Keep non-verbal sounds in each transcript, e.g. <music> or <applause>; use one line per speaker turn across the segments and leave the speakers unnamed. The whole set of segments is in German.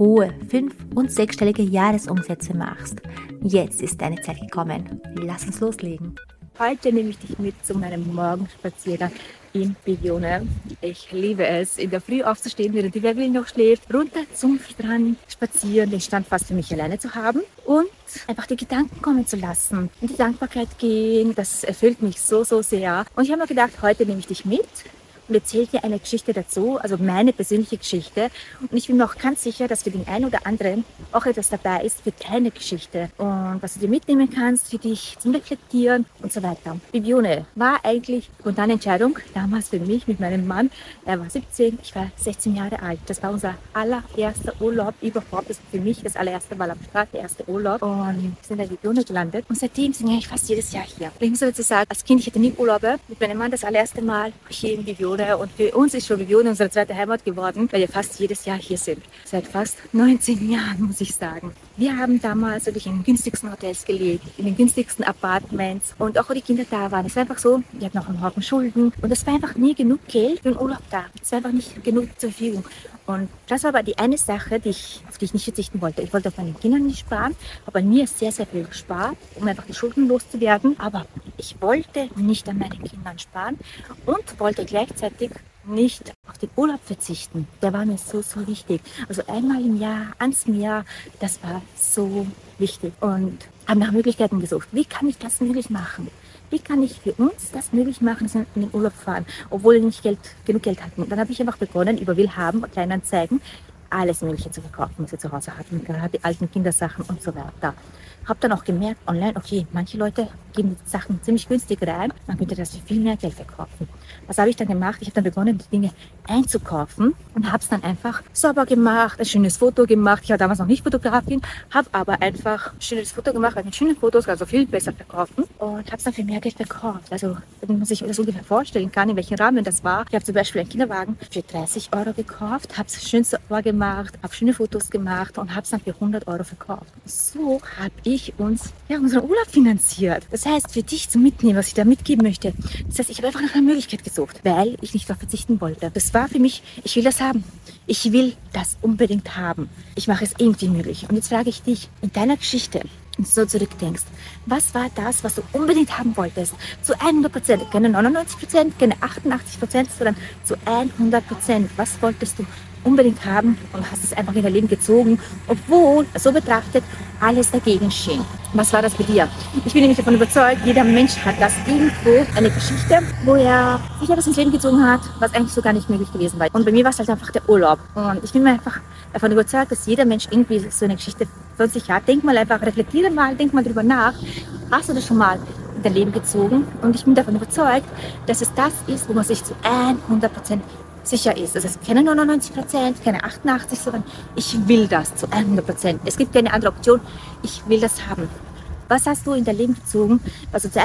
hohe fünf- und sechsstellige Jahresumsätze machst. Jetzt ist deine Zeit gekommen. Lass uns loslegen.
Heute nehme ich dich mit zu meinem Morgenspaziergang in Bibione. Ich liebe es, in der Früh aufzustehen, während die Webel noch schläft, runter zum Strand spazieren, den Stand fast für mich alleine zu haben und einfach die Gedanken kommen zu lassen, in die Dankbarkeit gehen. Das erfüllt mich so, so sehr. Und ich habe mir gedacht, heute nehme ich dich mit und erzähle dir eine Geschichte dazu, also meine persönliche Geschichte. Und ich bin mir auch ganz sicher, dass für den einen oder anderen auch etwas dabei ist für deine Geschichte und was du dir mitnehmen kannst für dich zum Reflektieren und so weiter. Bibione war eigentlich spontane Entscheidung, damals für mich mit meinem Mann. Er war 17, ich war 16 Jahre alt. Das war unser allererster Urlaub überhaupt. Das war für mich das allererste Mal am Start, der erste Urlaub. Und wir sind in Bibione gelandet. Und seitdem sind wir eigentlich fast jedes Jahr hier. Ich muss dazu sagen, als Kind, ich hatte nie Urlaube. Mit meinem Mann das allererste Mal hier in Bibione wurde. Und für uns ist Vivione unsere zweite Heimat geworden, weil wir fast jedes Jahr hier sind. Seit fast 19 Jahren, muss ich sagen. Wir haben damals wirklich in den günstigsten Hotels gelebt, in den günstigsten Apartments und auch wo die Kinder da waren. Es war einfach so, wir hatten auch einen Haufen Schulden und es war einfach nie genug Geld für den Urlaub da. Es war einfach nicht genug zur Verfügung. Und das war aber die eine Sache, die ich, auf die ich nicht verzichten wollte. Ich wollte auf meinen Kindern nicht sparen, habe an mir sehr, sehr viel gespart, um einfach die Schulden loszuwerden. Aber ich wollte nicht an meinen Kindern sparen und wollte gleichzeitig nicht auf den Urlaub verzichten. Der war mir so, so wichtig. Also einmal im Jahr ans Meer, das war so wichtig. Und habe nach Möglichkeiten gesucht. Wie kann ich das möglich machen? Wie kann ich für uns das möglich machen, dass wir in den Urlaub fahren, obwohl wir nicht Geld, genug Geld hatten. Dann habe ich einfach begonnen, über Willhaben und Kleinanzeigen alles Mögliche zu verkaufen, was wir zu Hause hatten, gerade die alten Kindersachen und so weiter. Habe dann auch gemerkt, online, okay, manche Leute geben die Sachen ziemlich günstig rein, man könnte das für viel mehr Geld verkaufen. Was habe ich dann gemacht? Ich habe dann begonnen, die Dinge einzukaufen und habe es dann einfach sauber gemacht, ein schönes Foto gemacht. Ich war damals noch nicht Fotografin, habe aber einfach ein schönes Foto gemacht, weil mit schönen Fotos also viel besser verkaufen und habe es dann für mehr Geld verkauft. Also wenn man sich das ungefähr vorstellen kann, in welchem Rahmen das war. Ich habe zum Beispiel einen Kinderwagen für 30 Euro gekauft, habe es schön sauber gemacht, habe schöne Fotos gemacht und habe es dann für 100 Euro verkauft. So habe ich uns ja, unseren Urlaub finanziert. Das heißt, für dich zum Mitnehmen, was ich da mitgeben möchte, das heißt, ich habe einfach nach einer Möglichkeit gesucht, weil ich nicht darauf verzichten wollte. Das war für mich, ich will das haben. Ich will das unbedingt haben. Ich mache es irgendwie möglich. Und jetzt frage ich dich, in deiner Geschichte, wenn du so zurückdenkst, was war das, was du unbedingt haben wolltest? Zu 100 Prozent, keine 99 Prozent, keine 88 Prozent, sondern zu 100 Prozent. Was wolltest du unbedingt haben und hast es einfach in dein Leben gezogen, obwohl, so betrachtet, alles dagegen schien. Was war das bei dir? Ich bin nämlich davon überzeugt, jeder Mensch hat das irgendwo eine Geschichte, wo er sich etwas ins Leben gezogen hat, was eigentlich so gar nicht möglich gewesen war. Und bei mir war es halt einfach der Urlaub. Und ich bin mir einfach davon überzeugt, dass jeder Mensch irgendwie so eine Geschichte von sich hat. Denk mal einfach, reflektiere mal, denk mal drüber nach. Hast du das schon mal in dein Leben gezogen? Und ich bin davon überzeugt, dass es das ist, wo man sich zu 100 Prozent sicher ist. Es ist keine 99 Prozent, keine 88, sondern ich will das zu 100 Prozent. Es gibt keine andere Option. Ich will das haben. Was hast du in dein Leben gezogen, was du zu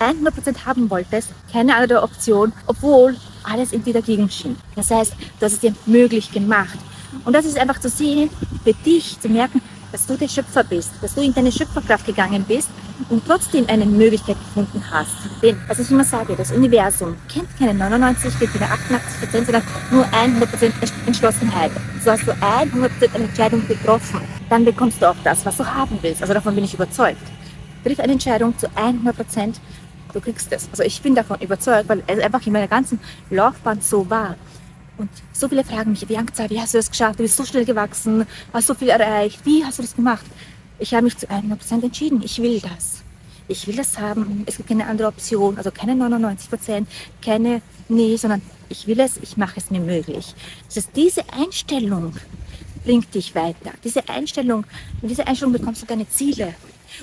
100 Prozent haben wolltest? Keine andere Option, obwohl alles irgendwie dagegen schien. Das heißt, du hast es dir möglich gemacht. Und das ist einfach zu sehen, für dich zu merken, dass du der Schöpfer bist, dass du in deine Schöpferkraft gegangen bist und trotzdem eine Möglichkeit gefunden hast. Denn, was ich immer sage, das Universum kennt keine 99, kennt keine 88 Prozent, sondern nur 100 Prozent Entschlossenheit. So hast du 100 Prozent eine Entscheidung getroffen. Dann bekommst du auch das, was du haben willst. Also davon bin ich überzeugt. Triff eine Entscheidung zu 100 Prozent, du kriegst es. Also ich bin davon überzeugt, weil es einfach in meiner ganzen Laufbahn so war. Und so viele fragen mich, Bianca, wie hast du das geschafft? Du bist so schnell gewachsen, hast so viel erreicht. Wie hast du das gemacht? Ich habe mich zu 100% entschieden. Ich will das. Ich will das haben. Es gibt keine andere Option. Also keine 99%, keine Nee, sondern ich will es, ich mache es mir möglich. Das heißt, diese Einstellung bringt dich weiter. Diese Einstellung, mit dieser Einstellung bekommst du deine Ziele.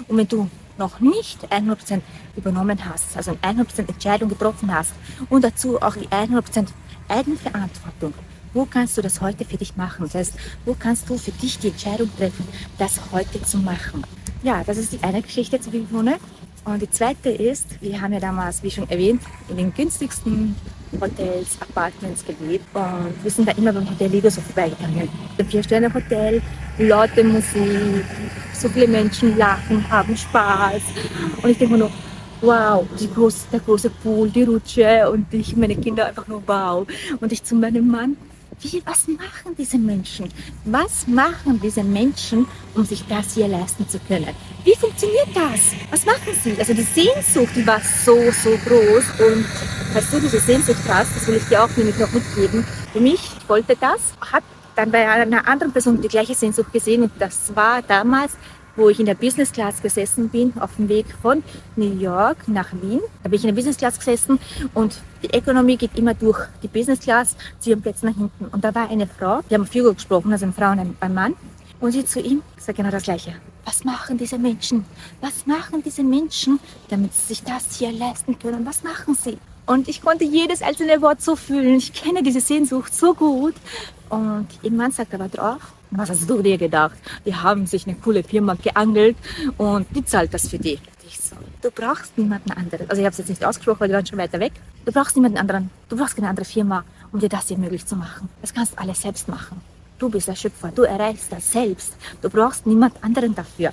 Und wenn du noch nicht 100% übernommen hast, also eine 100% Entscheidung getroffen hast und dazu auch die 100% Eigenverantwortung. Wo kannst du das heute für dich machen? Das heißt, wo kannst du für dich die Entscheidung treffen, das heute zu machen? Ja, das ist die eine Geschichte zu Vivone. Und die zweite ist, wir haben ja damals, wie schon erwähnt, in den günstigsten Hotels, Apartments gelebt und wir sind da immer beim Hotel Lido so vorbeigegangen. Ein Vier-Sterne-Hotel, laute Musik, so viele Menschen lachen, haben Spaß. Und ich denke mir nur, wow, große, der große Pool, die Rutsche und ich, meine Kinder einfach nur wow. Und ich zu meinem Mann, wie, was machen diese Menschen? Was machen diese Menschen, um sich das hier leisten zu können? Wie funktioniert das? Was machen sie? Also die Sehnsucht, die war so, so groß. Und falls du diese Sehnsucht hast, das will ich dir auch nämlich noch mitgeben. Für mich, ich wollte das, hat dann bei einer anderen Person die gleiche Sehnsucht gesehen und das war damals wo ich in der Business Class gesessen bin, auf dem Weg von New York nach Wien. Da bin ich in der Business Class gesessen und die Ökonomie geht immer durch die Business Class zu ihren Plätzen nach hinten. Und da war eine Frau, die haben auf Hugo gesprochen, also eine Frau und ein Mann. Und sie zu ihm sagt genau das Gleiche. Was machen diese Menschen? Was machen diese Menschen, damit sie sich das hier leisten können? Was machen sie? Und ich konnte jedes einzelne Wort so fühlen. Ich kenne diese Sehnsucht so gut. Und Mann sagt aber drauf, was hast du dir gedacht? Die haben sich eine coole Firma geangelt und die zahlt das für die. Ich so, du brauchst niemanden anderen. Also ich habe es jetzt nicht ausgesprochen, weil die waren schon weiter weg. Du brauchst niemanden anderen. Du brauchst keine andere Firma, um dir das hier möglich zu machen. Das kannst du alles selbst machen. Du bist der Schöpfer. Du erreichst das selbst. Du brauchst niemand anderen dafür.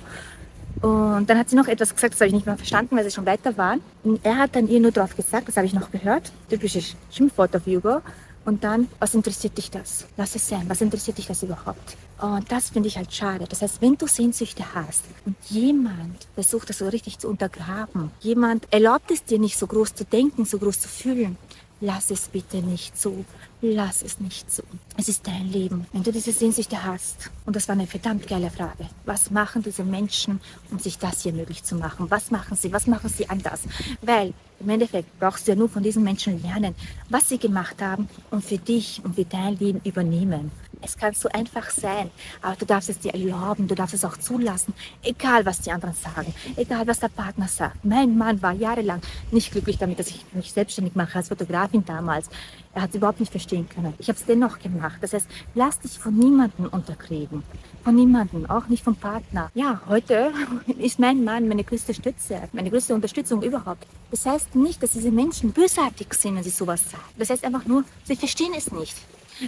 Und dann hat sie noch etwas gesagt, das habe ich nicht mehr verstanden, weil sie schon weiter waren. Und er hat dann ihr nur drauf gesagt, das habe ich noch gehört, typisches Schimpfwort auf Hugo. Und dann, was interessiert dich das? Lass es sein. Was interessiert dich das überhaupt? Und das finde ich halt schade. Das heißt, wenn du Sehnsüchte hast und jemand versucht das so richtig zu untergraben, jemand erlaubt es dir nicht so groß zu denken, so groß zu fühlen, lass es bitte nicht zu. Lass es nicht zu. Es ist dein Leben. Wenn du diese Sehnsüchte hast, und das war eine verdammt geile Frage, was machen diese Menschen, um sich das hier möglich zu machen? Was machen sie? Was machen sie anders? Weil im Endeffekt brauchst du ja nur von diesen Menschen lernen, was sie gemacht haben und für dich und für dein Leben übernehmen. Es kann so einfach sein, aber du darfst es dir erlauben, du darfst es auch zulassen, egal was die anderen sagen, egal was der Partner sagt. Mein Mann war jahrelang nicht glücklich damit, dass ich mich selbstständig mache als Fotografin damals. Er hat es überhaupt nicht verstehen können. Ich habe es dennoch gemacht. Das heißt, lass dich von niemandem unterkriegen. Von niemandem, auch nicht vom Partner. Ja, heute <laughs> ist mein Mann meine größte Stütze, meine größte Unterstützung überhaupt. Das heißt nicht, dass diese Menschen bösartig sind, wenn sie sowas sagen. Das heißt einfach nur, sie verstehen es nicht.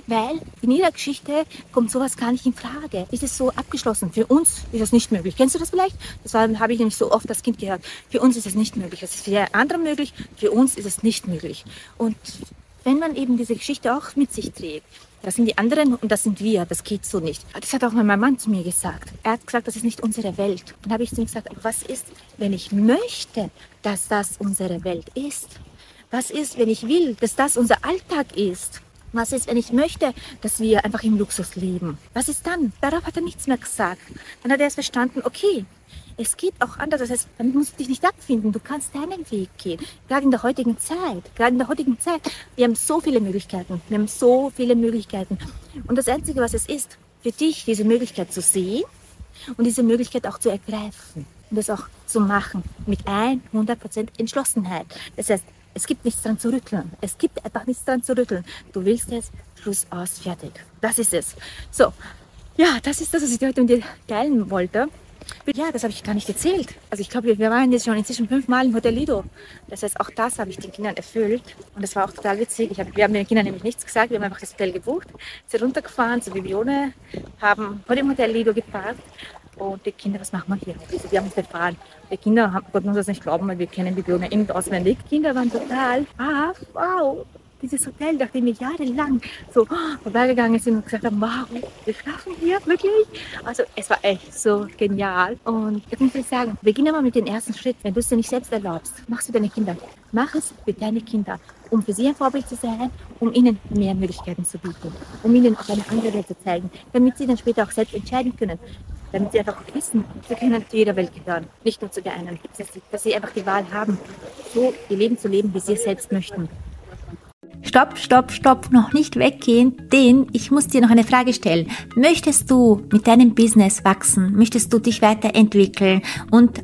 Weil in ihrer Geschichte kommt sowas gar nicht in Frage. Ist es so abgeschlossen? Für uns ist es nicht möglich. Kennst du das vielleicht? Das habe ich nämlich so oft als Kind gehört. Für uns ist es nicht möglich. Es ist für andere möglich. Für uns ist es nicht möglich. Und wenn man eben diese Geschichte auch mit sich trägt, das sind die anderen und das sind wir, das geht so nicht. Das hat auch mein Mann zu mir gesagt. Er hat gesagt, das ist nicht unsere Welt. Dann habe ich zu ihm gesagt, was ist, wenn ich möchte, dass das unsere Welt ist? Was ist, wenn ich will, dass das unser Alltag ist? Was ist, wenn ich möchte, dass wir einfach im Luxus leben? Was ist dann? Darauf hat er nichts mehr gesagt. Dann hat er es verstanden, okay, es geht auch anders. Das heißt, dann musst du dich nicht abfinden. Du kannst deinen Weg gehen. Gerade in der heutigen Zeit. Gerade in der heutigen Zeit. Wir haben so viele Möglichkeiten. Wir haben so viele Möglichkeiten. Und das Einzige, was es ist, für dich diese Möglichkeit zu sehen und diese Möglichkeit auch zu ergreifen und das auch zu machen mit 100% Entschlossenheit. Das heißt, es gibt nichts dran zu rütteln. Es gibt einfach nichts dran zu rütteln. Du willst es, Schluss aus, fertig. Das ist es. So, ja, das ist das, was ich heute mit dir teilen wollte. Ja, das habe ich gar nicht erzählt. Also ich glaube, wir waren jetzt schon inzwischen fünfmal im Hotel Lido. Das heißt, auch das habe ich den Kindern erfüllt. Und das war auch total witzig. Ich hab, wir haben den Kindern nämlich nichts gesagt. Wir haben einfach das Hotel gebucht, sind runtergefahren zur Bibione, haben vor dem Hotel Lido geparkt. Und die Kinder, was machen wir hier? Also wir haben uns erfahren. Die Kinder haben, konnten uns das nicht glauben, weil wir kennen Bibione in- und auswendig. Die Kinder waren total, ah, wow, dieses Hotel, nachdem wir jahrelang so vorbeigegangen sind und gesagt haben, wow, wir schlafen hier, wirklich? Also es war echt so genial. Und ich muss sagen, beginne mal mit dem ersten Schritt. Wenn du es dir nicht selbst erlaubst, machst du deine Kinder. Mach es für deine Kinder, um für sie ein Vorbild zu sein, um ihnen mehr Möglichkeiten zu bieten, um ihnen auch eine andere Welt zu zeigen, damit sie dann später auch selbst entscheiden können damit sie einfach wissen, sie können zu jeder Welt gehören, nicht nur zu der einen. Dass sie einfach die Wahl haben, so ihr Leben zu leben, wie sie es selbst möchten.
Stopp, stopp, stopp, noch nicht weggehen, denn ich muss dir noch eine Frage stellen. Möchtest du mit deinem Business wachsen? Möchtest du dich weiterentwickeln und